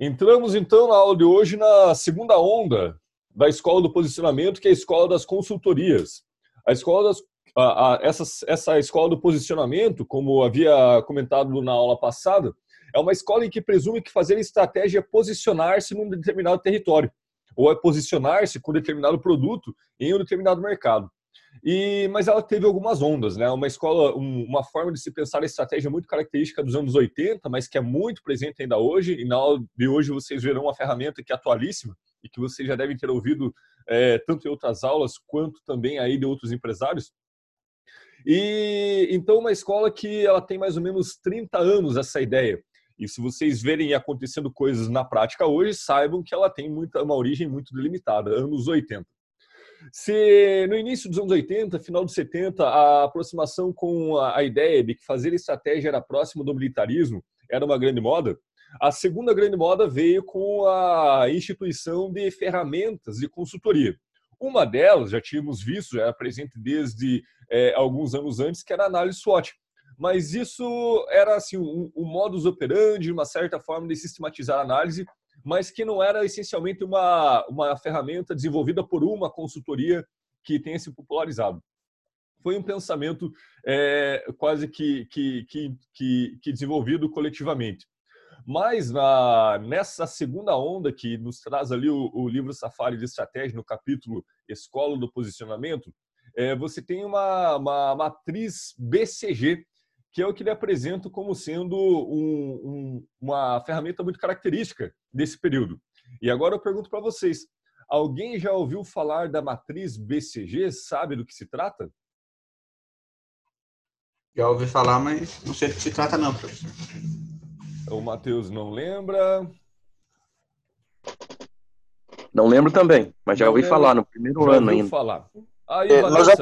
Entramos então na aula de hoje na segunda onda da escola do posicionamento, que é a escola das consultorias. A escola das, a, a, essa, essa escola do posicionamento, como havia comentado na aula passada, é uma escola em que presume que fazer estratégia é posicionar-se num determinado território, ou é posicionar-se com determinado produto em um determinado mercado. E, mas ela teve algumas ondas, né? Uma escola, um, uma forma de se pensar a estratégia muito característica dos anos 80, mas que é muito presente ainda hoje. E na aula de hoje vocês verão uma ferramenta que é atualíssima e que vocês já devem ter ouvido é, tanto em outras aulas quanto também aí de outros empresários. E então uma escola que ela tem mais ou menos 30 anos essa ideia. E se vocês verem acontecendo coisas na prática hoje, saibam que ela tem muita, uma origem muito delimitada, anos 80. Se no início dos anos 80, final dos 70, a aproximação com a, ideia de que fazer estratégia era próximo do militarismo era uma grande moda, a segunda grande moda veio com a instituição de ferramentas de consultoria. Uma delas, já tínhamos visto, já era presente desde é, alguns anos antes, que era a análise SWOT. Mas isso era assim, um, um modus operandi, uma certa forma de sistematizar a análise mas que não era essencialmente uma, uma ferramenta desenvolvida por uma consultoria que tenha se popularizado. Foi um pensamento é, quase que, que, que, que, desenvolvido coletivamente. Mas na, nessa segunda onda que nos traz ali o, o livro Safari de Estratégia, no capítulo Escola do Posicionamento, é, você tem uma, uma matriz BCG, que é o que ele apresenta como sendo um, um, uma ferramenta muito característica desse período. E agora eu pergunto para vocês: alguém já ouviu falar da matriz BCG? Sabe do que se trata? Já ouvi falar, mas não sei do que se trata, não, professor. O Matheus não lembra. Não lembro também, mas já não ouvi lembra. falar no primeiro já ano ainda. falar. Aí, é, nós, já,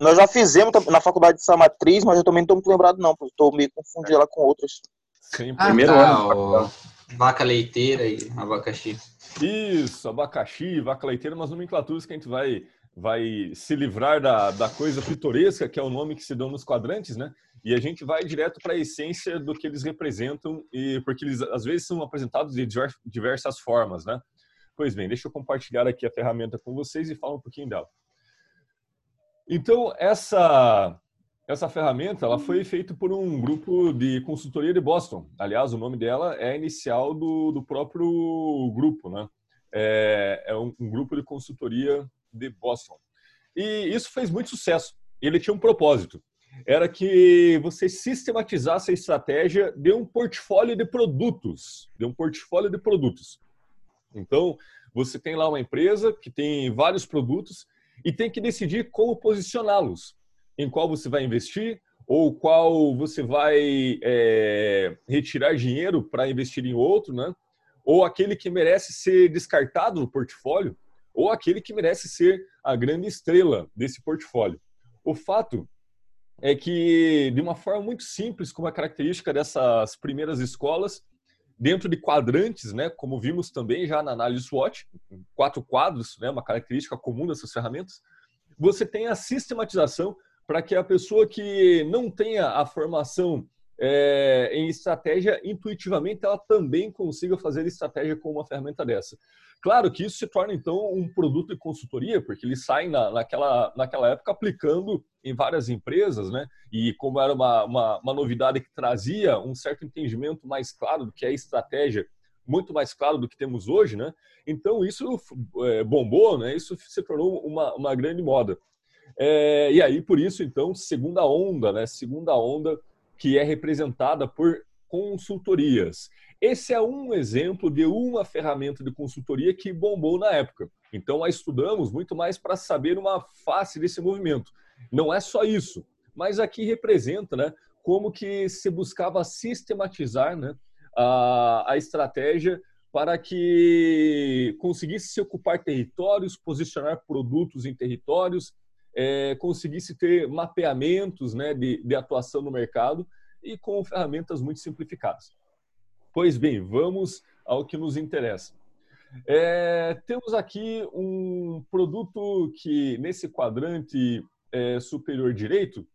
nós já fizemos na faculdade essa matriz, mas eu também não estou muito lembrado, não, estou meio confundindo ela com outras. Sim, ah, primeiro tá, ano. Vaca leiteira e abacaxi. Isso, abacaxi, vaca leiteira, umas nomenclaturas que a gente vai, vai se livrar da, da coisa pitoresca, que é o nome que se dão nos quadrantes, né? E a gente vai direto para a essência do que eles representam, e porque eles às vezes são apresentados de diversas formas, né? Pois bem, deixa eu compartilhar aqui a ferramenta com vocês e falar um pouquinho dela. Então, essa, essa ferramenta ela foi feita por um grupo de consultoria de Boston. Aliás, o nome dela é inicial do, do próprio grupo, né? É, é um, um, grupo de consultoria de Boston. E isso fez muito sucesso. Ele tinha um propósito. Era que você sistematizasse a estratégia de um portfólio de produtos. De um portfólio de produtos. Então, você tem lá uma empresa que tem vários produtos e tem que decidir como posicioná-los, em qual você vai investir ou qual você vai é, retirar dinheiro para investir em outro, né? Ou aquele que merece ser descartado no portfólio, ou aquele que merece ser a grande estrela desse portfólio. O fato é que, de uma forma muito simples, como a característica dessas primeiras escolas, dentro de quadrantes, né, como vimos também já na análise SWOT, quatro quadros, né, uma característica comum dessas ferramentas, você tem a sistematização para que a pessoa que não tenha a formação é, em estratégia, intuitivamente ela também consiga fazer estratégia com uma ferramenta dessa. Claro que isso se torna, então, um produto de consultoria, porque eles saem na, naquela, naquela época aplicando em várias empresas, né? E como era uma, uma, uma novidade que trazia um certo entendimento mais claro do que é estratégia, muito mais claro do que temos hoje, né? Então, isso é, bombou, né? Isso se tornou uma, uma grande moda. É, e aí, por isso, então, segunda onda, né? Segunda onda que é representada por consultorias. Esse é um exemplo de uma ferramenta de consultoria que bombou na época. Então, a estudamos muito mais para saber uma face desse movimento. Não é só isso, mas aqui representa né, como que se buscava sistematizar né, a, a estratégia para que conseguisse se ocupar territórios, posicionar produtos em territórios, é, conseguisse ter mapeamentos né, de, de atuação no mercado e com ferramentas muito simplificadas. Pois bem, vamos ao que nos interessa. É, temos aqui um produto que, nesse quadrante é, superior direito,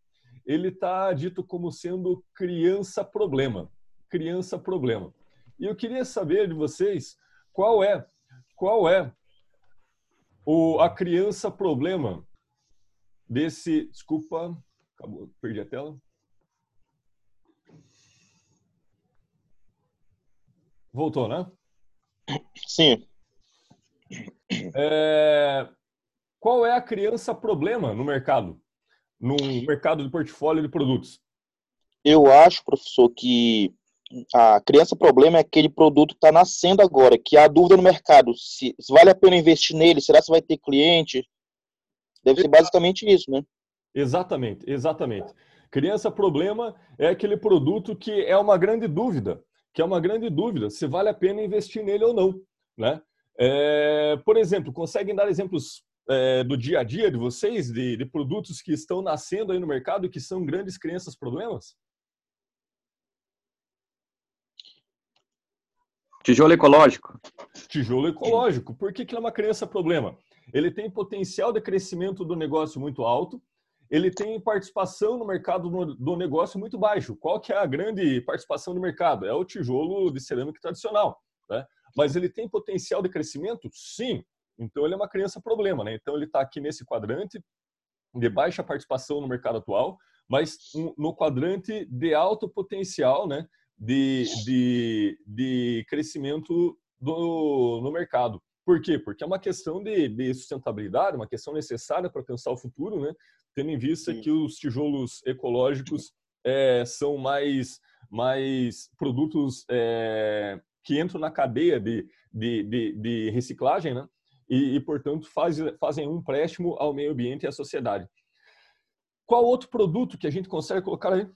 ele está dito como sendo criança-problema. Criança-problema. E eu queria saber de vocês qual é qual é o, a criança problema desse. Desculpa, acabou, perdi a tela. Voltou, né? Sim. É, qual é a criança problema no mercado? No mercado de portfólio de produtos? Eu acho, professor, que a criança problema é aquele produto que está nascendo agora, que há dúvida no mercado. Se, se, vale a pena investir nele, será que vai ter cliente? Deve ser basicamente isso, né? Exatamente, exatamente. Criança problema é aquele produto que é uma grande dúvida, que é uma grande dúvida se vale a pena investir nele ou não, né? É, por exemplo, conseguem dar exemplos é, do dia a dia de vocês, de, de produtos que estão nascendo aí no mercado e que são grandes crianças problemas? Tijolo ecológico. Tijolo ecológico. Por que, que é uma criança problema? Ele tem potencial de crescimento do negócio muito alto, ele tem participação no mercado do negócio muito baixo. Qual que é a grande participação do mercado? É o tijolo de cerâmica tradicional. Né? Mas ele tem potencial de crescimento? Sim. Então ele é uma criança problema. Né? Então ele está aqui nesse quadrante de baixa participação no mercado atual, mas no quadrante de alto potencial, né? de, de, de crescimento do, no mercado. Por quê? Porque é uma questão de, de sustentabilidade, uma questão necessária para pensar o futuro, né? tendo em vista Sim. que os tijolos ecológicos é, são mais, mais produtos é, que entram na cadeia de, de, de, de reciclagem, né? E, e, portanto, faz, fazem um empréstimo ao meio ambiente e à sociedade. Qual outro produto que a gente consegue colocar aí?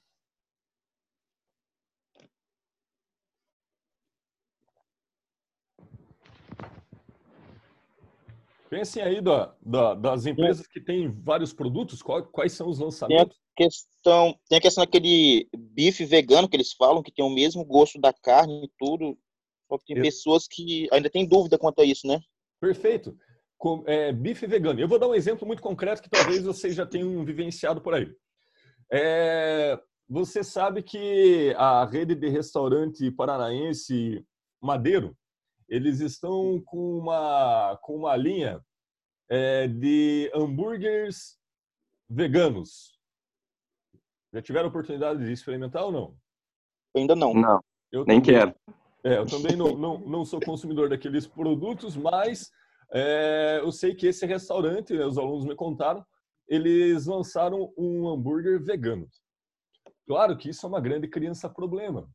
Pensem aí da, da, das empresas que têm vários produtos, quais, quais são os lançamentos? Tem a, questão, tem a questão daquele bife vegano que eles falam, que tem o mesmo gosto da carne e tudo. Só que tem eu... pessoas que ainda têm dúvida quanto a isso, né? Perfeito. Com, é, bife vegano. Eu vou dar um exemplo muito concreto que talvez vocês já tenham vivenciado por aí. É, você sabe que a rede de restaurante paranaense Madeiro, eles estão com uma, com uma linha é, de hambúrgueres veganos. Já tiveram oportunidade de experimentar ou não? Ainda não. Não, eu nem também, quero. É, eu também não, não, não sou consumidor daqueles produtos, mas é, eu sei que esse restaurante, né, os alunos me contaram, eles lançaram um hambúrguer vegano. Claro que isso é uma grande criança problema,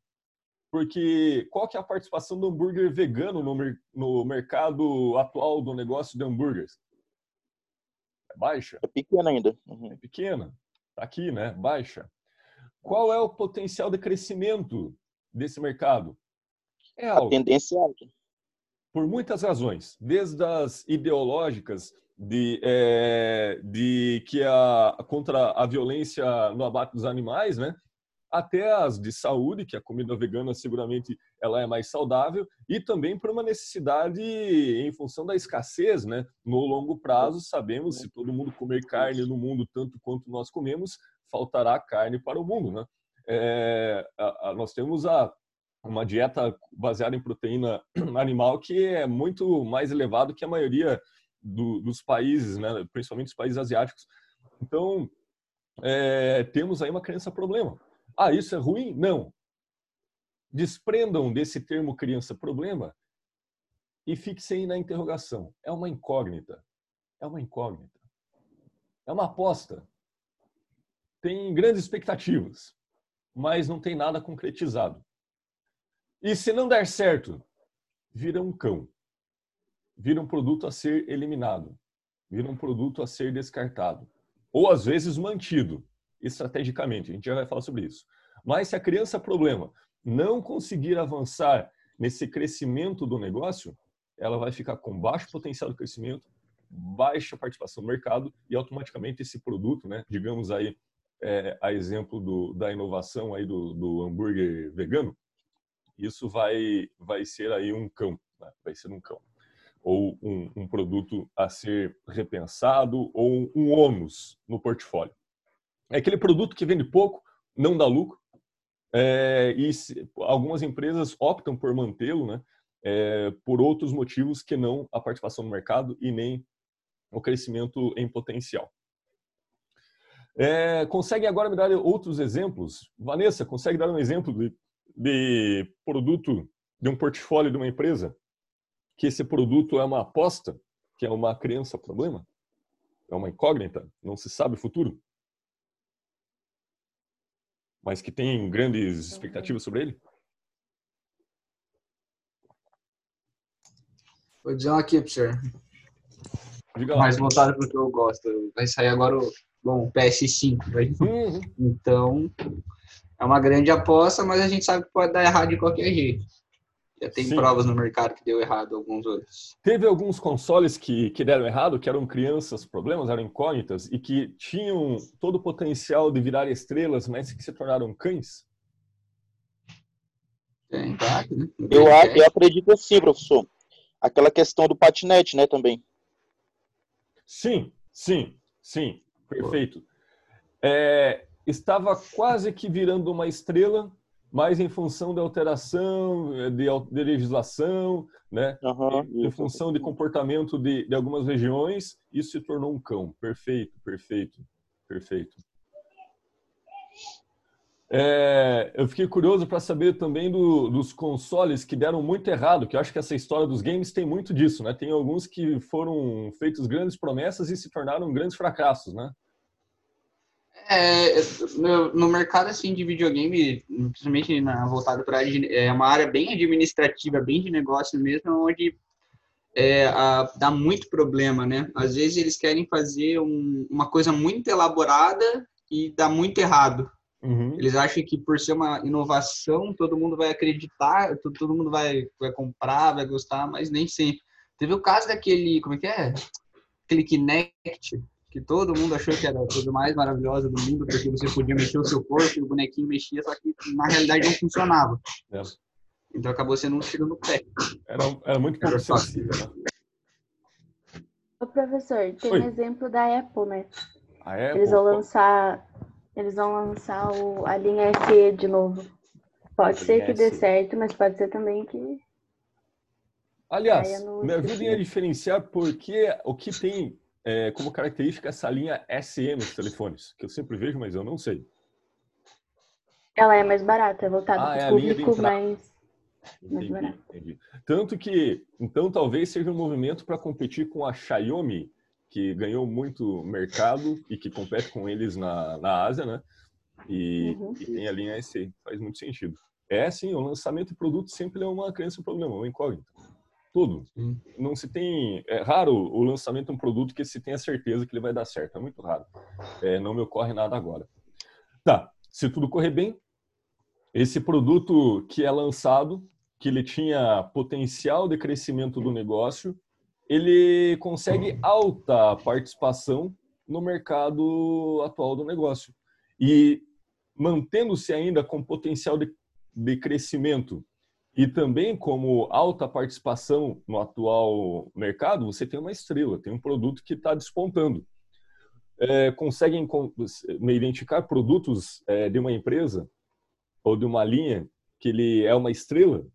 porque qual que é a participação do hambúrguer vegano no, no mercado atual do negócio de hambúrgueres? É baixa? É pequena ainda. Uhum. É pequena. Tá aqui, né? Baixa. Qual é o potencial de crescimento desse mercado? É alto. A tendência é alta. Por muitas razões, desde as ideológicas de, é, de que a contra a violência no abate dos animais, né? Até as de saúde, que a comida vegana seguramente ela é mais saudável, e também por uma necessidade em função da escassez, né? No longo prazo, sabemos se todo mundo comer carne no mundo tanto quanto nós comemos, faltará carne para o mundo, né? É, a, a, nós temos a, uma dieta baseada em proteína animal que é muito mais elevado que a maioria do, dos países, né? Principalmente os países asiáticos. Então, é, temos aí uma crença problema. Ah, isso é ruim? Não. Desprendam desse termo criança-problema e fixem na interrogação. É uma incógnita. É uma incógnita. É uma aposta. Tem grandes expectativas, mas não tem nada concretizado. E se não der certo, vira um cão. Vira um produto a ser eliminado. Vira um produto a ser descartado. Ou às vezes mantido estrategicamente. A gente já vai falar sobre isso. Mas se a criança problema não conseguir avançar nesse crescimento do negócio, ela vai ficar com baixo potencial de crescimento, baixa participação no mercado e automaticamente esse produto, né, digamos aí é, a exemplo do, da inovação aí do, do hambúrguer vegano, isso vai vai ser aí um cão, né? vai ser um cão ou um, um produto a ser repensado ou um ônus no portfólio. É aquele produto que vende pouco, não dá lucro, é, e se, algumas empresas optam por mantê-lo, né, é, por outros motivos que não a participação no mercado e nem o crescimento em potencial. É, consegue agora me dar outros exemplos? Vanessa, consegue dar um exemplo de, de produto, de um portfólio de uma empresa? Que esse produto é uma aposta, que é uma crença problema? É uma incógnita? Não se sabe o futuro? Mas que tem grandes expectativas sobre ele? Vou dizer uma aqui para o senhor. Diga lá. Mais voltado para o que eu gosto. Vai sair agora o bom, PS5. Vai. Uhum. Então, é uma grande aposta, mas a gente sabe que pode dar errado de qualquer jeito. Já tem Sim. provas no mercado que deu errado alguns outros. Teve alguns consoles que, que deram errado, que eram crianças problemas, eram incógnitas, e que tinham todo o potencial de virar estrelas, mas que se tornaram cães? Tem, tá? né? Eu, eu acredito assim, professor. Aquela questão do patinete, né, também. Sim, sim, sim, perfeito. É, estava quase que virando uma estrela, mas em função da alteração eh, de, de legislação, né, Aham, em função de comportamento de, de algumas regiões, isso se tornou um cão. Perfeito, perfeito, perfeito. É, eu fiquei curioso para saber também do- dos consoles que deram muito errado, que eu acho que essa história dos games tem muito disso, né? Tem alguns que foram feitos grandes promessas e se tornaram grandes fracassos, né? É, no, mercado assim de videogame, principalmente na, voltado para é uma área bem administrativa, bem de negócio mesmo, onde é, a- dá muito problema, né? Às vezes eles querem fazer um- uma coisa muito elaborada e dá muito errado. Uhum. Eles acham que por ser uma inovação, todo mundo vai acreditar, todo, todo mundo vai, vai comprar, vai gostar, mas nem sempre. Teve o caso daquele, como é que é? Aquele Kinect, que todo mundo achou que era a coisa mais maravilhosa do mundo, porque você podia mexer o seu corpo e o bonequinho mexia, só que na realidade não funcionava. É. Então acabou sendo um tiro no pé. Era, era muito pouco sensível, né? Ô, professor, tem Oi. um exemplo da Apple, né? A Apple, Eles vão lançar, eles vão lançar o- a linha SE de novo. Pode A ser que dê SE. certo, mas pode ser também que Aliás, me ajudem a diferenciar porque o que tem é, como característica essa linha SE nos telefones, que eu sempre vejo, mas eu não sei. ela é mais barata, é voltada Ah, para é o de público mais. Mais entendi. Tanto que, então, talvez seja um movimento para competir com a Xiaomi, que ganhou muito mercado e que compete com eles na, na Ásia, né? E, Uhum. e tem a linha SE, faz muito sentido. É, sim, o lançamento de produto sempre é uma crença, um problema, uma incógnita. Tudo. Sim. Não se tem. É raro o lançamento de um produto que se tenha certeza que ele vai dar certo. É muito raro. É, não me ocorre nada agora. Tá. Se tudo correr bem, esse produto que é lançado, que ele tinha potencial de crescimento do negócio, ele consegue alta participação no mercado atual do negócio. E mantendo-se ainda com potencial de, de crescimento e também como alta participação no atual mercado, você tem uma estrela, tem um produto que está despontando. É, conseguem identificar produtos é, de uma empresa ou de uma linha que ele é uma estrela,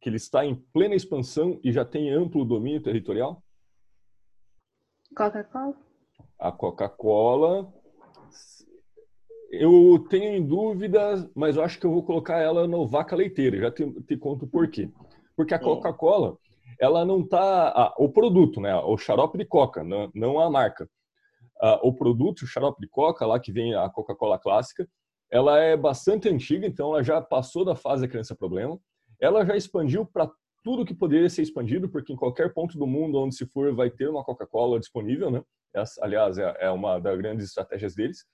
que ele está em plena expansão e já tem amplo domínio territorial? Coca-Cola? A Coca-Cola, eu tenho em dúvida, mas eu acho que eu vou colocar ela no vaca leiteira. Já te, te conto por quê. Porque a Coca-Cola, ela não tá o produto, né? O xarope de coca, não, não a marca. Ah, o produto, o xarope de coca, lá que vem a Coca-Cola clássica, ela é bastante antiga, então ela já passou da fase da criança problema. Ela já expandiu para tudo que poderia ser expandido, porque em qualquer ponto do mundo onde se for vai ter uma Coca-Cola disponível, né? Essa, aliás, é, é uma das grandes estratégias deles.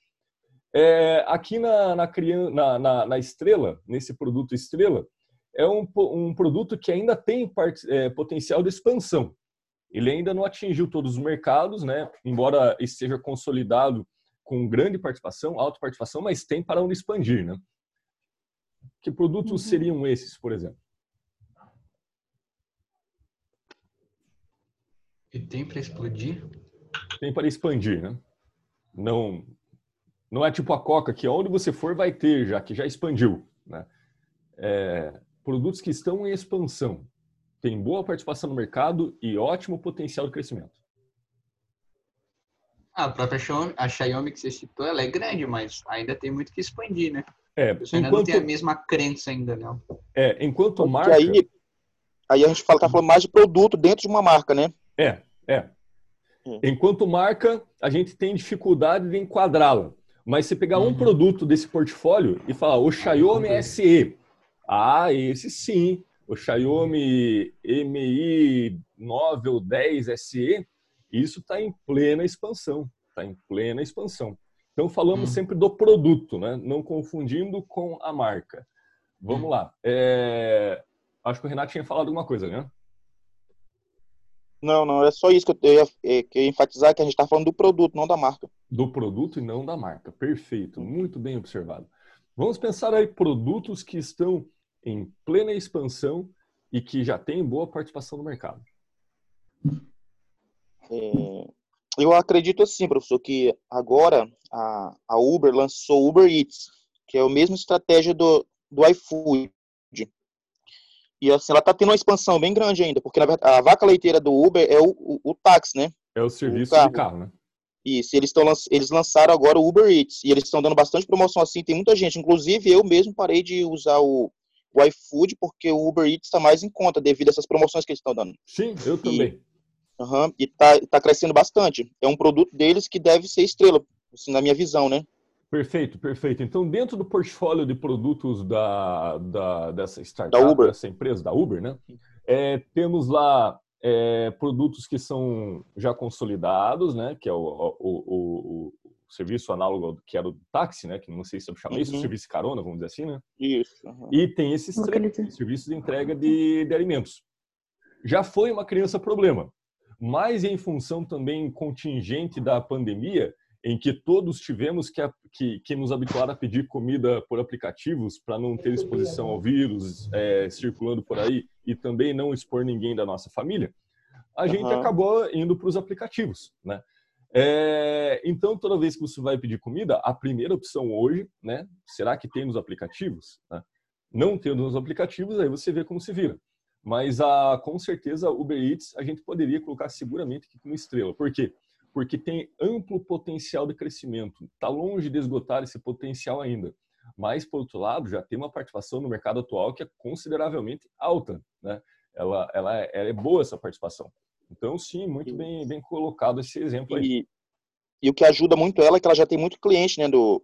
É, aqui na, na, na, na, na Estrela, nesse produto Estrela, é um, um produto que ainda tem part- é, potencial de expansão. Ele ainda não atingiu todos os mercados, né? embora esteja consolidado com grande participação, alta participação, mas tem para onde expandir. Né? Que produtos Uhum. seriam esses, por exemplo? E tem para explodir? Tem para expandir, né? Não, não é tipo a Coca, que onde você for vai ter, já que já expandiu. né? É, produtos que estão em expansão, têm boa participação no mercado e ótimo potencial de crescimento. Ah, a própria Xiaomi, a Xiaomi que você citou, ela é grande, mas ainda tem muito que expandir, né? É, Você ainda não tem a mesma crença ainda, não. é, enquanto Porque marca... aí, aí a gente fala, tá falando mais de produto dentro de uma marca, né? É, é. Hum. Enquanto marca, a gente tem dificuldade de enquadrá-la. Mas se pegar um Uhum. produto desse portfólio e falar o Xiaomi Uhum. SE, ah, esse sim, o Xiaomi Mi 9 ou 10 SE, isso está em plena expansão, está em plena expansão. Então falamos Hum. sempre do produto, né? não confundindo com a marca. Vamos lá. É, Acho que o Renato tinha falado alguma coisa, né? Não, não, é só isso que eu, eu ia, é, que eu ia enfatizar, que a gente tá falando do produto, não da marca. Do produto e não da marca. Perfeito, muito bem observado. Vamos pensar aí produtos que estão em plena expansão e que já têm boa participação no mercado. É, eu acredito assim, professor, que agora a, a Uber lançou o Uber Eats, que é a mesma estratégia do, do iFood. E assim, ela está tendo uma expansão bem grande ainda, porque na verdade, a vaca leiteira do Uber é o, o, o táxi, né? É o serviço carro. de carro, né? Isso, eles, tão, eles lançaram agora o Uber Eats, e eles estão dando bastante promoção assim, tem muita gente, inclusive eu mesmo parei de usar o, o iFood, porque o Uber Eats está mais em conta devido a essas promoções que eles estão dando. Sim, eu também. Aham, e tá, tá crescendo bastante. É um produto deles que deve ser estrela, assim, na minha visão, né? Perfeito, perfeito. Então, dentro do portfólio de produtos da, da- dessa startup, Da Uber. dessa empresa, da Uber, né? É, temos lá é, produtos que são já consolidados, né? Que é o, o, o- o serviço análogo que era do táxi, né? Que não sei se eu chamo isso, Uhum. serviço de carona, vamos dizer assim, né? Isso. aham. E tem esses três serviços de entrega de, de alimentos. Já foi uma criança problema, mas em função também contingente da pandemia, em que todos tivemos que, que, que nos habituar a pedir comida por aplicativos para não ter exposição ao vírus é, circulando por aí e também não expor ninguém da nossa família, a gente Aham. acabou indo para os aplicativos, né? É, então, toda vez que você vai pedir comida, a primeira opção hoje, né? Será que tem nos aplicativos? né? Não tendo nos aplicativos, aí você vê como se vira. Mas a, com certeza, Uber Eats a gente poderia colocar seguramente aqui como estrela. Por quê? Porque tem amplo potencial de crescimento. Está longe de esgotar esse potencial ainda. Mas, por outro lado, já tem uma participação no mercado atual que é consideravelmente alta. Né? Ela, ela, é, ela é boa essa participação. Então, sim, muito bem, bem colocado esse exemplo aí. E, e o que ajuda muito ela é que ela já tem muito cliente, né, do,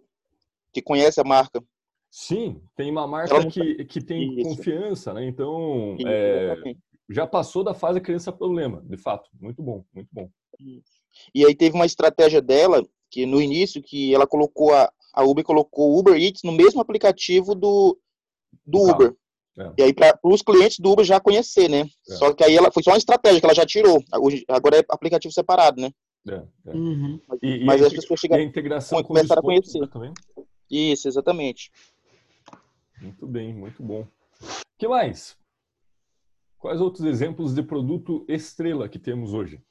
que conhece a marca. Sim, tem uma marca Ela que, que tem Isso. confiança, né? Então, é, já passou da fase criança problema, de fato. Muito bom, muito bom. E aí teve uma estratégia dela, que no início, que ela colocou, a, a Uber colocou o Uber Eats no mesmo aplicativo do, do. Uber. É. E aí, para os clientes do Uber já conhecer, né? É. Só que aí ela foi só uma estratégia que ela já tirou. Agora é aplicativo separado, né? É, é. Uhum. E, e Mas a, as pessoas e chegam. a integração com começaram a conhecer. também. Isso, exatamente. Muito bem, muito bom. O que mais? Quais outros exemplos de produto estrela que temos hoje?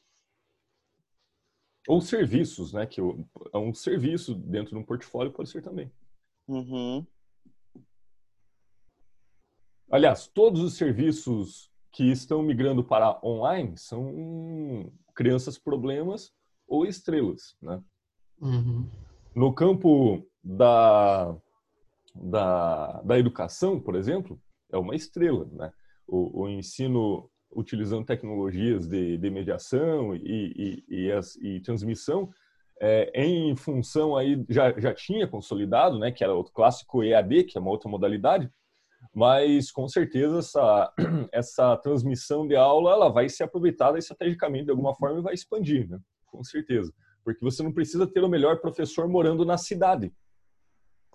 Ou serviços, né? Que é um serviço dentro de um portfólio pode ser também. Uhum. Aliás, todos os serviços que estão migrando para online são crianças problemas ou estrelas, né? Uhum. No campo da, da, da educação, por exemplo, é uma estrela, né? O, o ensino utilizando tecnologias de, de mediação e, e, e, as- e transmissão, é, em função aí, já, já tinha consolidado, né? Que era o clássico EAD, que é uma outra modalidade, mas com certeza essa, essa transmissão de aula ela vai ser aproveitada estrategicamente de alguma forma e vai expandir, né? Com certeza. Porque você não precisa ter o melhor professor morando na cidade.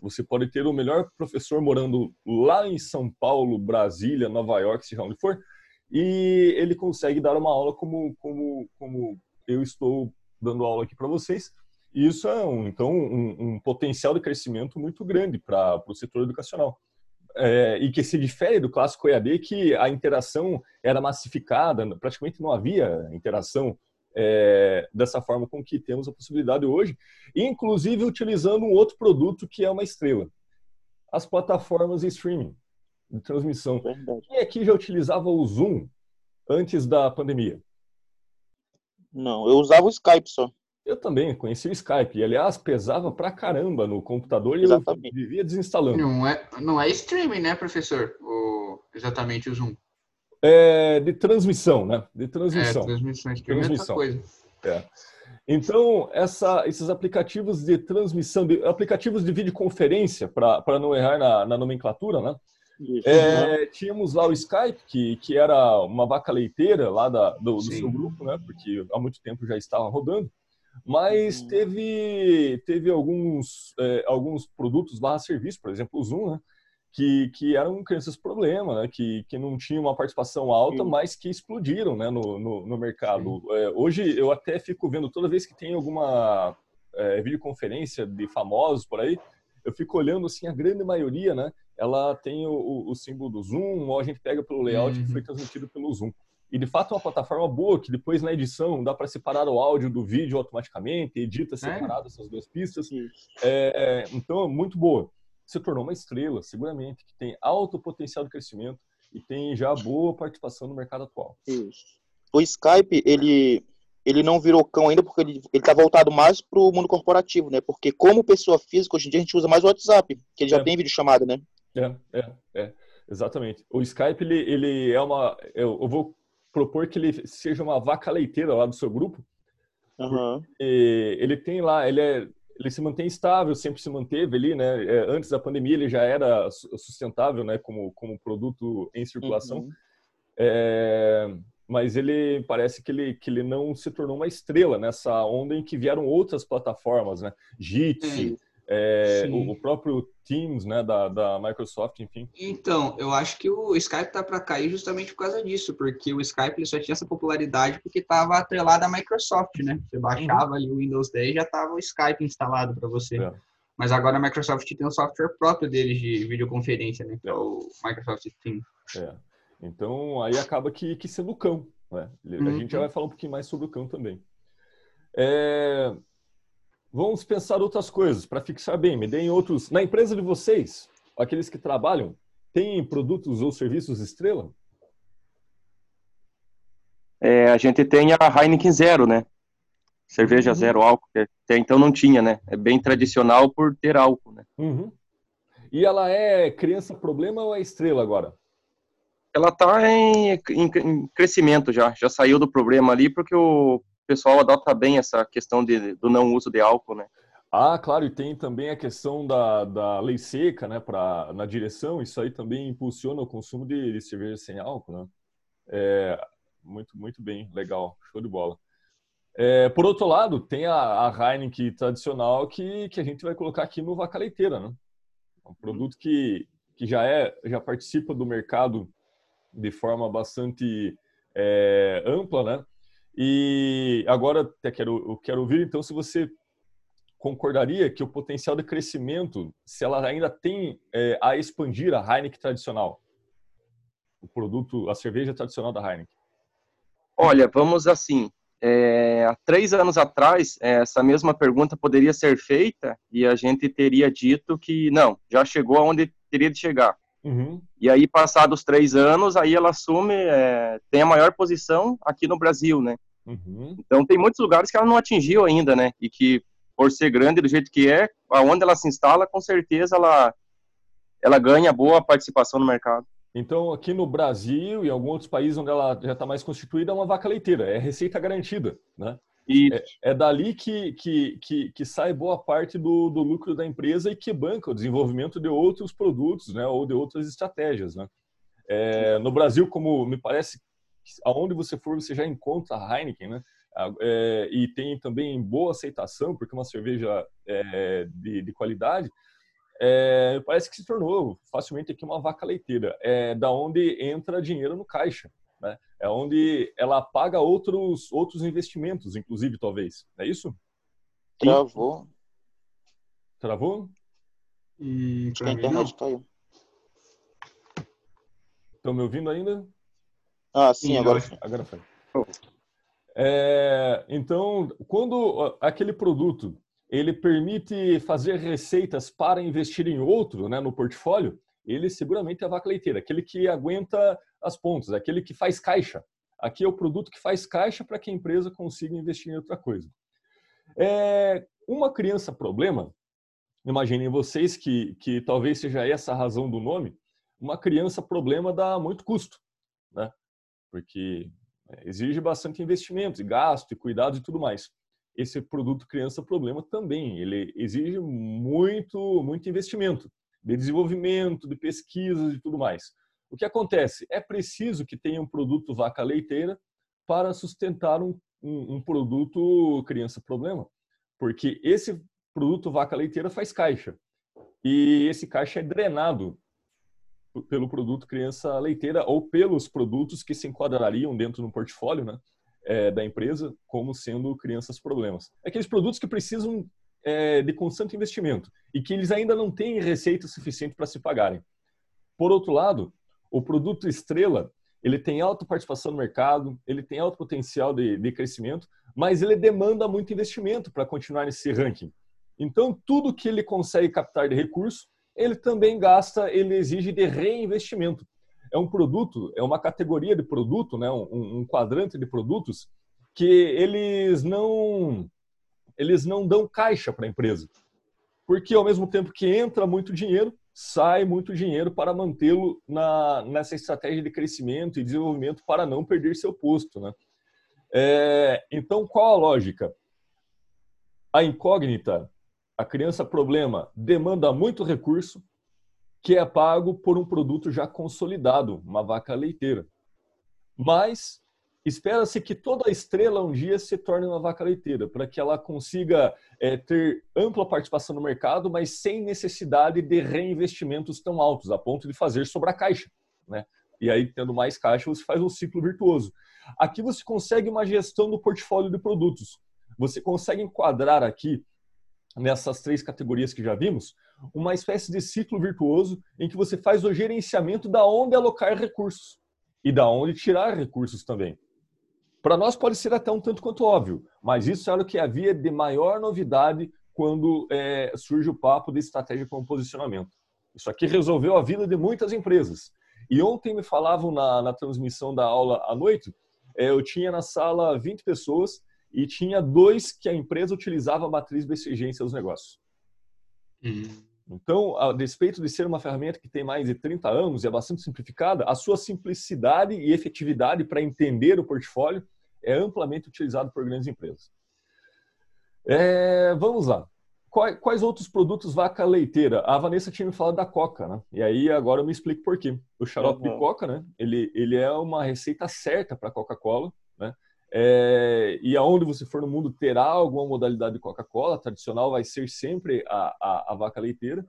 Você pode ter o melhor professor morando lá em São Paulo, Brasília, Nova York, seja onde for, e ele consegue dar uma aula como, como, como eu estou dando aula aqui para vocês. E isso é, um, então, um, um potencial de crescimento muito grande para o setor educacional. É, e que se difere do clássico EAD, que a interação era massificada, praticamente não havia interação é, dessa forma com que temos a possibilidade hoje, inclusive utilizando um outro produto que é uma estrela. as plataformas de streaming, de transmissão. Verdade. Quem aqui já utilizava o Zoom antes da pandemia? Não, eu usava o Skype só. Eu também conheci o Skype. E, aliás, pesava pra caramba no computador e eu Exatamente. vivia desinstalando. Não é, não é streaming, né, professor? O, exatamente o Zoom. É, de transmissão, né? De É, transmissão. transmissão. Streaming é Transmissão. coisa. É. Então, essa- esses aplicativos de transmissão, de, aplicativos de videoconferência, para não errar na, na nomenclatura, né? Isso. É, tínhamos lá o Skype, que, que era uma vaca leiteira lá da, do, do seu grupo, né? Porque há muito tempo já estava rodando. Mas Uhum. teve, teve alguns, é, alguns produtos barra serviço, por exemplo, o Zoom, né? Que, que eram crianças problema, né? Que, que não tinham uma participação alta, Sim. mas que explodiram né? no, no, no mercado. É, hoje eu até fico vendo, toda vez que tem alguma é, videoconferência de famosos por aí, eu fico olhando assim, a grande maioria, né? Ela tem o, o, o símbolo do Zoom, ou a gente pega pelo layout que Uhum. foi transmitido pelo Zoom. E de fato é uma plataforma boa, que depois na edição dá para separar o áudio do vídeo automaticamente, edita separado essas duas pistas. Isso. É, então, muito boa. Se tornou uma estrela, seguramente, que tem alto potencial de crescimento e tem já boa participação no mercado atual. Isso. O Skype, ele, ele não virou cão ainda porque ele, ele tá voltado mais pro mundo corporativo, né? Porque como pessoa física, hoje em dia a gente usa mais o WhatsApp, que ele já É. tem videochamada, né? É, é, é, exatamente. O Skype, ele, ele é uma. Eu, eu vou propor que ele seja uma vaca leiteira lá do seu grupo. E ele tem lá, ele, é, ele se mantém estável, sempre se manteve ali, né? É, Antes da pandemia ele já era su- sustentável, né? Como, como produto em circulação. Uhum. É, mas ele parece que ele, que ele não se tornou uma estrela nessa onda em que vieram outras plataformas, né? Jitsi, é, o, o próprio Teams, né? Da, da Microsoft, enfim. Então, eu acho que o Skype tá para cair justamente por causa disso, porque o Skype ele só tinha essa popularidade porque estava atrelado à Microsoft, né? Você baixava ali o Windows 10 e já tava o Skype instalado para você. É. Mas agora a Microsoft tem um software próprio deles de videoconferência, né? Que é o Microsoft Teams. É. Então, aí acaba que, que sendo o cão. Né? A Uhum. gente já vai falar um pouquinho mais sobre o cão também. É, Vamos pensar outras coisas para fixar bem. Me deem outros. Na empresa de vocês, aqueles que trabalham, tem produtos ou serviços estrela? É, a gente tem a Heineken Zero, né? Cerveja Uhum. zero álcool, até então não tinha, né? É bem tradicional por ter álcool, né? Uhum. E ela é criança problema ou é estrela agora? Ela tá em, em- em crescimento já, já saiu do problema ali porque o pessoal adota bem essa questão de, do não uso de álcool, né? Ah, claro, e tem também a questão da, da lei seca, né, pra, na direção, isso aí também impulsiona o consumo de, de cerveja sem álcool, né? É, muito, muito bem, legal, show de bola. É, por outro lado, tem a, a Heineken tradicional que, que a gente vai colocar aqui no Vaca Leiteira, né? Um produto que, que já é, já participa do mercado de forma bastante é, ampla, né? E agora até quero, eu quero ouvir, então, se você concordaria que o potencial de crescimento, se ela ainda tem é, a expandir a Heineken tradicional, o produto, a cerveja tradicional da Heineken. Olha, vamos assim. é, há três anos atrás, é, essa mesma pergunta poderia ser feita e a gente teria dito que não, já chegou aonde teria de chegar. Uhum. E aí, passados três anos, aí ela assume, é, tem a maior posição aqui no Brasil, né? Uhum. Então, tem muitos lugares que ela não atingiu ainda, né? E que, por ser grande do jeito que é, aonde ela se instala, com certeza ela, ela ganha boa participação no mercado. Então, aqui no Brasil e em alguns outros países onde ela já está mais constituída, é uma vaca leiteira, é receita garantida, né? E É dali que, que, que, que sai boa parte do, do lucro da empresa e que banca o desenvolvimento de outros produtos, né? Ou de outras estratégias, né? É, no Brasil, como me parece, aonde você for, você já encontra a Heineken, né? É, e tem também boa aceitação, porque é uma cerveja é, de, de qualidade. É, parece que se tornou facilmente aqui uma vaca leiteira. É da onde entra dinheiro no caixa. É onde ela paga outros, outros investimentos, inclusive, talvez. É isso? Travou. Travou? Hum, Acho que a internet caiu. Estão me ouvindo ainda? Ah, sim, Sim, agora sim. Agora foi. É, então, quando aquele produto ele permite fazer receitas para investir em outro, né, no portfólio, ele seguramente é a vaca leiteira, aquele que aguenta as pontas, aquele que faz caixa. Aqui é o produto que faz caixa para que a empresa consiga investir em outra coisa. É, uma criança problema, imaginem vocês que, que talvez seja essa a razão do nome, uma criança problema dá muito custo, né? Porque exige bastante investimento, e gasto, e cuidado e tudo mais. Esse produto criança problema também, ele exige muito, muito investimento de desenvolvimento, de pesquisas e tudo mais. O que acontece? É preciso que tenha um produto vaca leiteira para sustentar um, um, um produto criança problema, porque esse produto vaca leiteira faz caixa e esse caixa é drenado pelo produto criança leiteira ou pelos produtos que se enquadrariam dentro do portfólio né, é, da empresa como sendo crianças problemas. Aqueles produtos que precisam é, de constante investimento e que eles ainda não têm receita suficiente para se pagarem. Por outro lado, o produto estrela ele tem alta participação no mercado, ele tem alto potencial de, de crescimento, mas ele demanda muito investimento para continuar nesse ranking. Então, tudo que ele consegue captar de recurso, ele também gasta, ele exige de reinvestimento. É um produto, é uma categoria de produto, né, um, um quadrante de produtos que eles não eles não dão caixa para a empresa. Porque ao mesmo tempo que entra muito dinheiro, sai muito dinheiro para mantê-lo nessa estratégia de crescimento e desenvolvimento para não perder seu posto. Né? É, então, qual a lógica? A incógnita, a criança problema, demanda muito recurso que é pago por um produto já consolidado, uma vaca leiteira. Mas Espera-se que toda estrela um dia se torne uma vaca leiteira, para que ela consiga é, ter ampla participação no mercado, mas sem necessidade de reinvestimentos tão altos, a ponto de fazer sobre a caixa. Né? E aí, tendo mais caixa, você faz um ciclo virtuoso. Aqui você consegue uma gestão do portfólio de produtos. Você consegue enquadrar aqui, nessas três categorias que já vimos, uma espécie de ciclo virtuoso em que você faz o gerenciamento da onde alocar recursos e da onde tirar recursos também. Para nós pode ser até um tanto quanto óbvio, mas isso era o que havia de maior novidade quando é, surge o papo de estratégia com posicionamento. Isso aqui resolveu a vida de muitas empresas. E ontem me falavam na, na transmissão da aula à noite, é, eu tinha na sala 20 pessoas e tinha dois que a empresa utilizava a matriz BCG em seus negócios. Uhum. Então, a despeito de ser uma ferramenta que tem mais de 30 anos e é bastante simplificada, a sua simplicidade e efetividade para entender o portfólio é amplamente utilizado por grandes empresas. É, vamos lá. Quais, outros produtos vaca leiteira? A Vanessa tinha me falado da Coca, né? E aí agora eu me explico por quê. O xarope uhum. de Coca, né? Ele, ele é uma receita certa para Coca-Cola, né? É, e aonde você for no mundo terá alguma modalidade de Coca-Cola, tradicional vai ser sempre a, a, a vaca leiteira.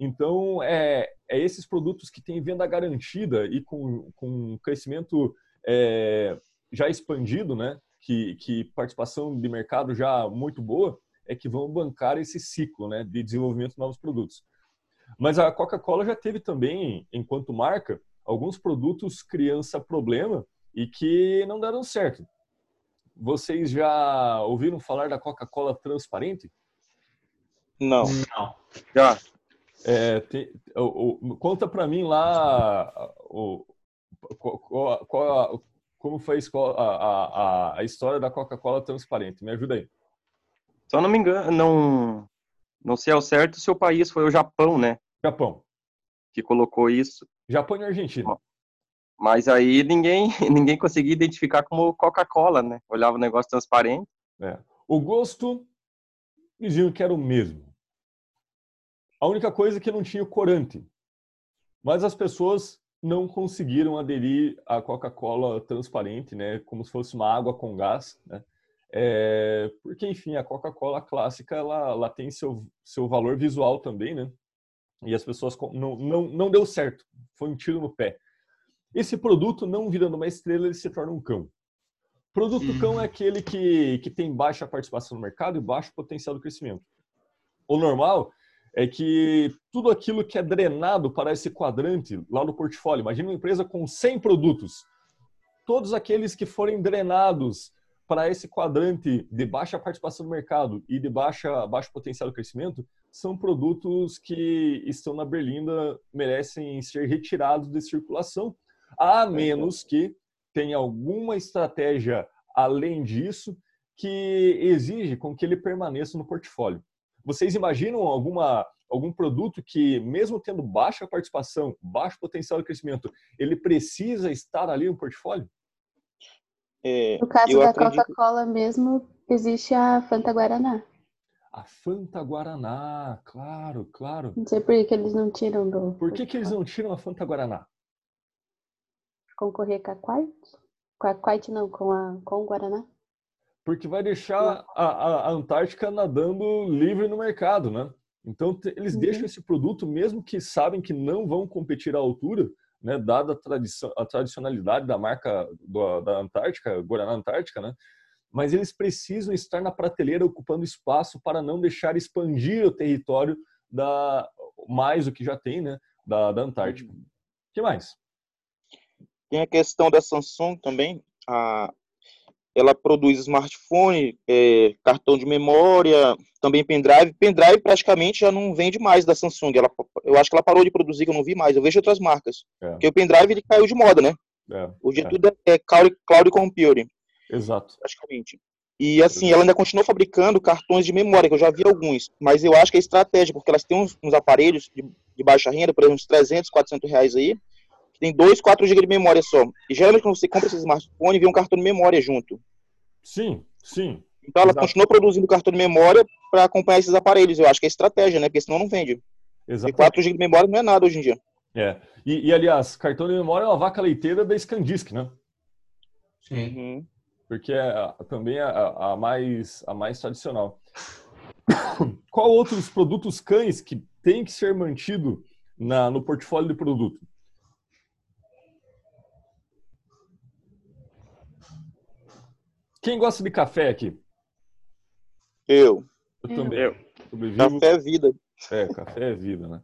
Então, é, é, esses produtos que têm venda garantida e com, com crescimento é, já expandido, né, que, que participação de mercado já muito boa, é que vão bancar esse ciclo né, de desenvolvimento de novos produtos. Mas a Coca-Cola já teve também, enquanto marca, alguns produtos criança problema e que não deram certo. Vocês já ouviram falar da Coca-Cola transparente? Não. Não. Já. É, tem, o, o, conta para mim lá o, qual, qual, como foi a, a, a história da Coca-Cola transparente. Me ajuda aí. Só não me engano, não, não sei ao certo se o país foi o Japão, né? Japão. Que colocou isso. Japão e Argentina. Mas aí ninguém, ninguém conseguia identificar como Coca-Cola, né? Olhava o negócio transparente. É. O gosto, diziam que era o mesmo. A única coisa é que não tinha corante. Mas as pessoas não conseguiram aderir à Coca-Cola transparente, né, como se fosse uma água com gás, né? É, porque, enfim, a Coca-Cola clássica ela, ela tem seu, seu valor visual também, né? E as pessoas não, não, não deu certo, foi um tiro no pé. Esse produto, não virando uma estrela, ele se torna um cão. Produto uhum. cão é aquele que, que tem baixa participação no mercado e baixo potencial de crescimento. O normal é que tudo aquilo que é drenado para esse quadrante lá no portfólio, imagina uma empresa com 100 produtos, todos aqueles que forem drenados para esse quadrante de baixa participação no mercado e de baixa, baixo potencial de crescimento, são produtos que estão na berlinda, merecem ser retirados de circulação, a menos que tenha alguma estratégia além disso que exige com que ele permaneça no portfólio. Vocês imaginam alguma algum produto que, mesmo tendo baixa participação, baixo potencial de crescimento, ele precisa estar ali no portfólio? É, no caso da acredito... Coca-Cola mesmo, existe a Fanta Guaraná. A Fanta Guaraná, claro, claro. Não sei por que eles não tiram do. Por que, que eles não tiram a Fanta Guaraná? Concorrer com a Quite? Com a Quite não, com, a, com o Guaraná? Porque vai deixar a, a, Antártica nadando livre no mercado, né? Então, eles uhum. deixam esse produto, mesmo que sabem que não vão competir à altura, né, dada a, tradição, a tradicionalidade da marca do, da Antártica, Guaraná Antártica, né? Mas eles precisam estar na prateleira ocupando espaço para não deixar expandir o território da mais o que já tem, né, da, da Antártica. O uhum. que mais? Tem a questão da Samsung também. A, ela produz smartphone, é, cartão de memória, também pendrive. Pendrive praticamente já não vende mais da Samsung. Ela, eu acho que ela parou de produzir, que eu não vi mais. Eu vejo outras marcas. É. Porque o pendrive ele caiu de moda, né? É. Hoje é. tudo é cloud, cloud computing. Exato. Praticamente. E assim, ela ainda continua fabricando cartões de memória, que eu já vi alguns. Mas eu acho que é estratégia, porque elas têm uns, uns aparelhos de, de, baixa renda, por exemplo, uns 300, 400 reais aí, tem 2, 4 GB de memória só. E geralmente quando você compra esse smartphone, vem um cartão de memória junto. Sim, sim. Então ela Exato. continua produzindo cartão de memória para acompanhar esses aparelhos. Eu acho que é estratégia, né? Porque senão não vende. Exato. E 4 GB de memória não é nada hoje em dia. É. E, e, aliás, cartão de memória é uma vaca leiteira da ScanDisk, né? Sim. Uhum. Porque é também a, a, mais, a mais tradicional. Qual outros produtos cães que tem que ser mantido na, no portfólio de produto? Quem gosta de café aqui? Eu. Eu também. Eu. Café é vida. É, café é vida, né?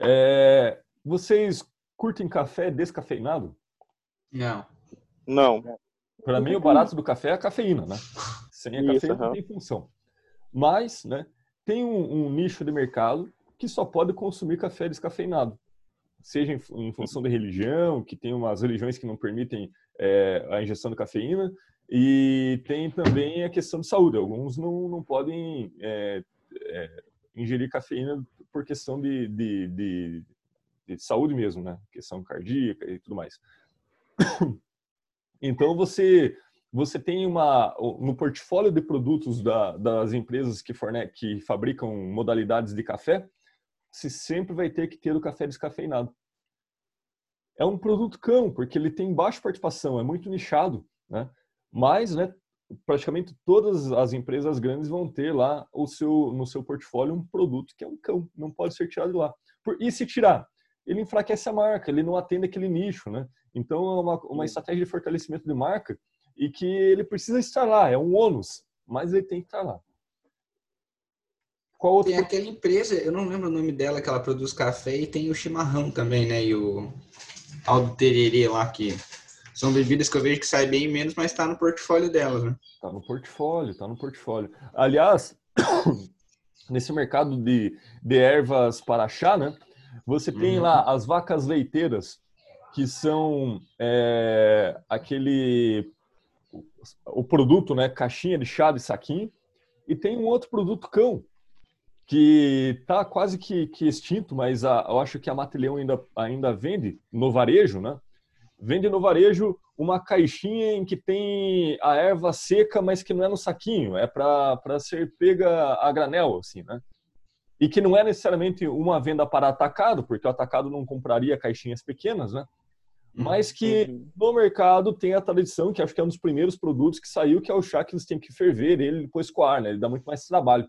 É, vocês curtem café descafeinado? Não. Não. Para mim, o barato do café é a cafeína, né? Sem a cafeína não tem função. Mas, né, tem um, um, nicho de mercado que só pode consumir café descafeinado. Seja em, em função da religião, que tem umas religiões que não permitem é, a ingestão de cafeína, e tem também a questão de saúde. Alguns não, não podem é, é, ingerir cafeína por questão de, de, de, de, saúde mesmo, né? Questão cardíaca e tudo mais. Então você você tem uma no portfólio de produtos da, das empresas que forne, que fabricam modalidades de café, você sempre vai ter que ter o café descafeinado. É um produto cão, porque ele tem baixa participação, é muito nichado, né? Mas, né, praticamente todas as empresas grandes vão ter lá o seu, no seu portfólio um produto que é um cão, não pode ser tirado de lá. Por, e se tirar? Ele enfraquece a marca, ele não atende aquele nicho, né? Então é uma, uma estratégia de fortalecimento de marca e que ele precisa estar lá, é um ônus, mas ele tem que estar lá. Qual outro... Tem aquela empresa, eu não lembro o nome dela, que ela produz café e tem o chimarrão também, né? E o Aldo Tererê lá que são bebidas que eu vejo que sai bem menos, mas está no portfólio delas, né? Tá no portfólio, tá no portfólio. Aliás, nesse mercado de, de ervas para chá, né? Você tem uhum. lá as vacas leiteiras, que são é, aquele o produto, né, caixinha de chá de saquinho, e tem um outro produto cão que está quase que, que, extinto, mas a, eu acho que a Mateleão ainda ainda vende no varejo, né? Vende no varejo uma caixinha em que tem a erva seca, mas que não é no saquinho, é para ser pega a granel, assim, né? E que não é necessariamente uma venda para atacado, porque o atacado não compraria caixinhas pequenas, né? Mas que uhum. no mercado tem a tradição, que acho que é um dos primeiros produtos que saiu, que é o chá que eles têm que ferver ele depois coar, né? Ele dá muito mais trabalho.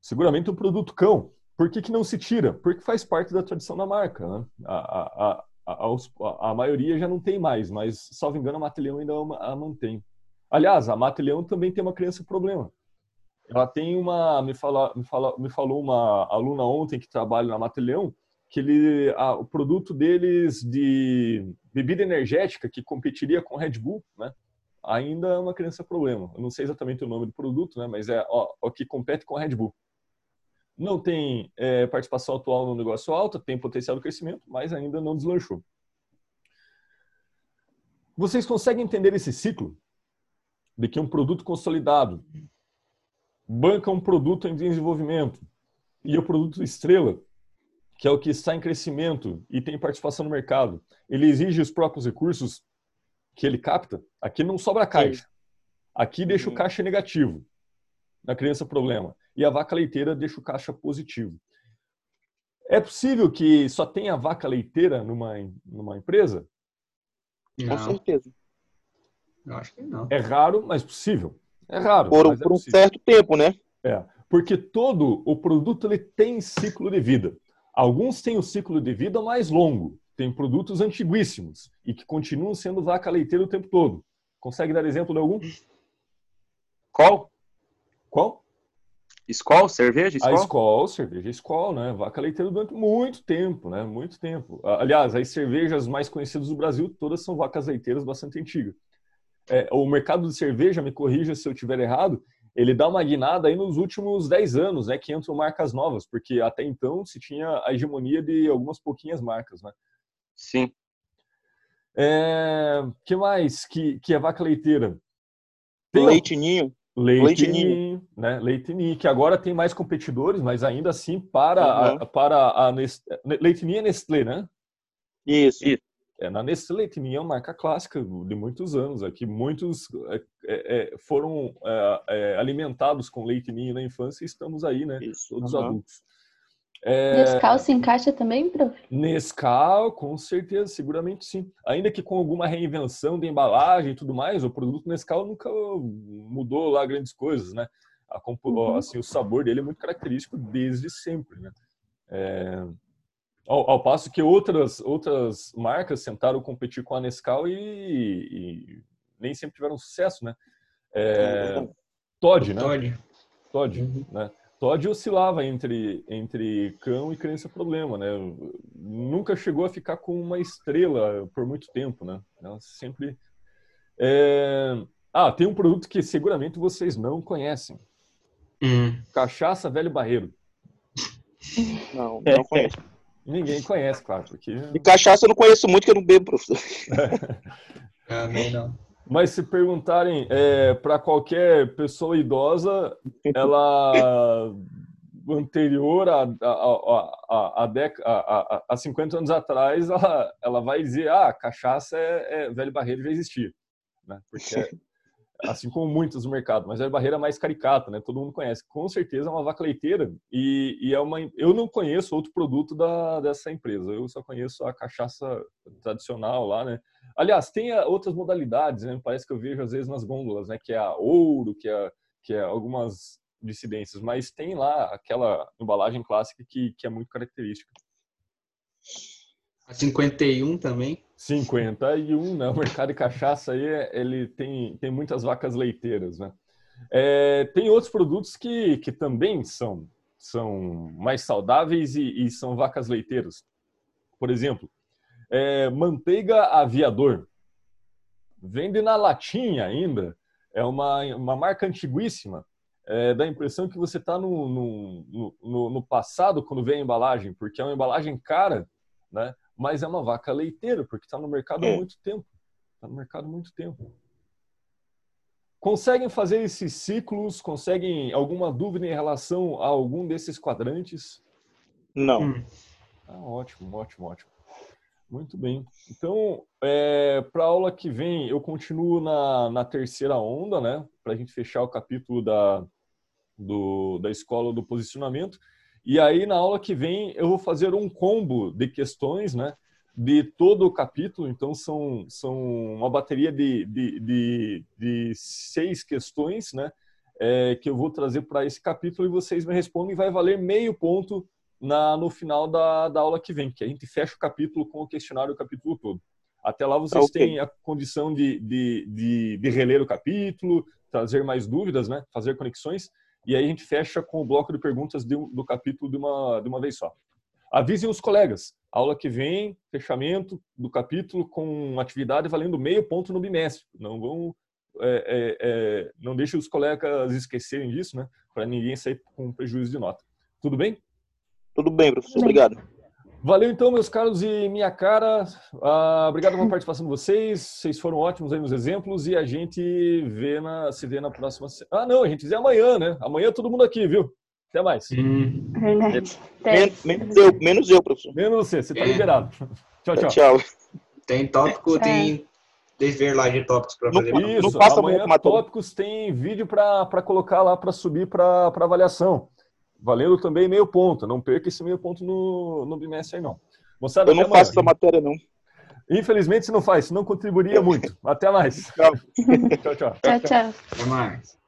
Seguramente um produto cão. Por que, que não se tira? Porque faz parte da tradição da marca, né? A, a, a, a, maioria já não tem mais, mas, salvo engano, a Mateleão ainda a mantém. Aliás, a Mateleão também tem uma criança problema. Ela tem uma, me, fala, me, fala, me falou uma aluna ontem que trabalha na Mateleão, que ele, a, o produto deles de bebida energética, que competiria com Red Bull, né? ainda é uma criança problema. Eu não sei exatamente o nome do produto, né? Mas é o que compete com a Red Bull. Não tem é, participação atual no negócio alta, tem potencial de crescimento, mas ainda não deslanchou. Vocês conseguem entender esse ciclo? De que um produto consolidado banca um produto em desenvolvimento e o produto estrela, que é o que está em crescimento e tem participação no mercado, ele exige os próprios recursos que ele capta. Aqui não sobra caixa. Aqui deixa o uhum. caixa negativo na criança problema e a vaca leiteira deixa o caixa positivo. É possível que só tenha vaca leiteira numa, numa empresa? Não. Com certeza. Eu acho que não. É raro, mas possível. É raro. Por, é por um certo tempo, né? É. Porque todo o produto ele tem ciclo de vida. Alguns têm o ciclo de vida mais longo. Tem produtos antiguíssimos e que continuam sendo vaca leiteira o tempo todo. Consegue dar exemplo de algum? Qual? Qual? Skol, cerveja, Skol? A Skol, cerveja Skol, né? Vaca leiteira durante muito tempo, né? Muito tempo. Aliás, as cervejas mais conhecidas do Brasil todas são vacas leiteiras bastante antigas. É, o mercado de cerveja, me corrija se eu estiver errado, ele dá uma guinada aí nos últimos 10 anos, né? Que entram marcas novas, porque até então se tinha a hegemonia de algumas pouquinhas marcas, né? Sim. É, que mais que, que é vaca leiteira? Tem Leite ninho. Ninho, né? Leite Ninho, que agora tem mais competidores, mas ainda assim para uhum. a, para a Nestlé, Leite Ninho é Nestlé, né? Isso. Isso. É, na Nestlé Leite Ninho é uma marca clássica de muitos anos aqui. Muitos é, é, é foram é, é, alimentados com leite ninho na infância e estamos aí, né? Isso. Todos uhum. adultos. É... Nescau se encaixa também, prof? Nescau, com certeza, seguramente sim. Ainda que com alguma reinvenção de embalagem e tudo mais, o produto Nescau nunca mudou lá grandes coisas, né? A, uhum. assim, o sabor dele é muito característico desde sempre, né? É... Ao, ao, passo que outras, outras marcas tentaram competir com a Nescau e, e nem sempre tiveram sucesso, né? É... Todd, né? Todd. Todd, uhum. né? Todd oscilava entre, entre cão e criança problema, né? Nunca chegou a ficar com uma estrela por muito tempo, né? Ela sempre. É... Ah, tem um produto que seguramente vocês não conhecem. Hum. Cachaça Velho Barreiro. Não, não conheço. Ninguém conhece, claro, porque... E cachaça eu não conheço muito, que eu não bebo, professor. Também não. Mas se perguntarem é, para qualquer pessoa idosa, ela anterior a, a, a, a, a, a 50 anos atrás, ela, ela vai dizer, ah, cachaça é, é velho barreiro já existia. Né? Porque, assim como muitos no mercado, mas velho barreiro é mais caricata, né? todo mundo conhece. Com certeza é uma vaca leiteira e, e é uma... Eu não conheço outro produto da, dessa empresa, eu só conheço a cachaça tradicional lá, né? Aliás, tem outras modalidades, né? Parece que eu vejo às vezes nas gôndolas, né? Que é a ouro, que é, que é algumas dissidências, mas tem lá aquela embalagem clássica que, que é muito característica. A 51 também? 51, né? O mercado de cachaça aí, ele tem, tem muitas vacas leiteiras, né? É, tem outros produtos que, que também são, são mais saudáveis e, e são vacas leiteiras. Por exemplo, é, manteiga aviador. Vende na latinha ainda. É uma, uma marca antiguíssima. É, dá a impressão que você está no, no, no, no, passado quando vem a embalagem, porque é uma embalagem cara, né? Mas é uma vaca leiteira, porque está no mercado há é. muito tempo. Está no mercado há muito tempo. Conseguem fazer esses ciclos? Conseguem alguma dúvida em relação a algum desses quadrantes? Não. Hum. Ah, ótimo, ótimo, ótimo. Muito bem. Então, é, para a aula que vem, eu continuo na, na terceira onda, né? Para a gente fechar o capítulo da, do, da escola do posicionamento. E aí, na aula que vem, eu vou fazer um combo de questões, né? De todo o capítulo. Então, são, são uma bateria de, de, de, de seis questões, né? É, que eu vou trazer para esse capítulo e vocês me respondem. Vai valer meio ponto na, no final da, da aula que vem, que a gente fecha o capítulo com o questionário o capítulo todo. Até lá vocês okay. têm a condição de, de, de, de, reler o capítulo, trazer mais dúvidas, né? fazer conexões, e aí a gente fecha com o bloco de perguntas de, do capítulo de uma, de uma vez só. Avisem os colegas, aula que vem, fechamento do capítulo com atividade valendo meio ponto no bimestre. Não vão é, é, é, não deixe os colegas esquecerem disso, né? Para ninguém sair com prejuízo de nota. Tudo bem? Tudo bem, professor. Obrigado. Valeu então, meus caros e minha cara. Ah, obrigado pela participação de vocês. Vocês foram ótimos aí nos exemplos e a gente vê na, se vê na próxima. Ah, não, a gente vê amanhã, né? Amanhã todo mundo aqui, viu? Até mais. Hum. Verdade. Men- menos eu, menos eu, professor. Menos você, você tá É. liberado. Tchau, tchau. Tchau. Tem tópico, É. tem dever lá de tópicos para Não fazer. Isso, passa amanhã tópicos tem vídeo para colocar lá para subir para avaliação. Valendo também meio ponto. Não perca esse meio ponto no, no bimestre aí, não. Moçada, Eu não faço essa matéria, não. Infelizmente, você não faz, senão contribuiria muito. Até mais. Tchau. tchau, tchau. Tchau, tchau. Até mais.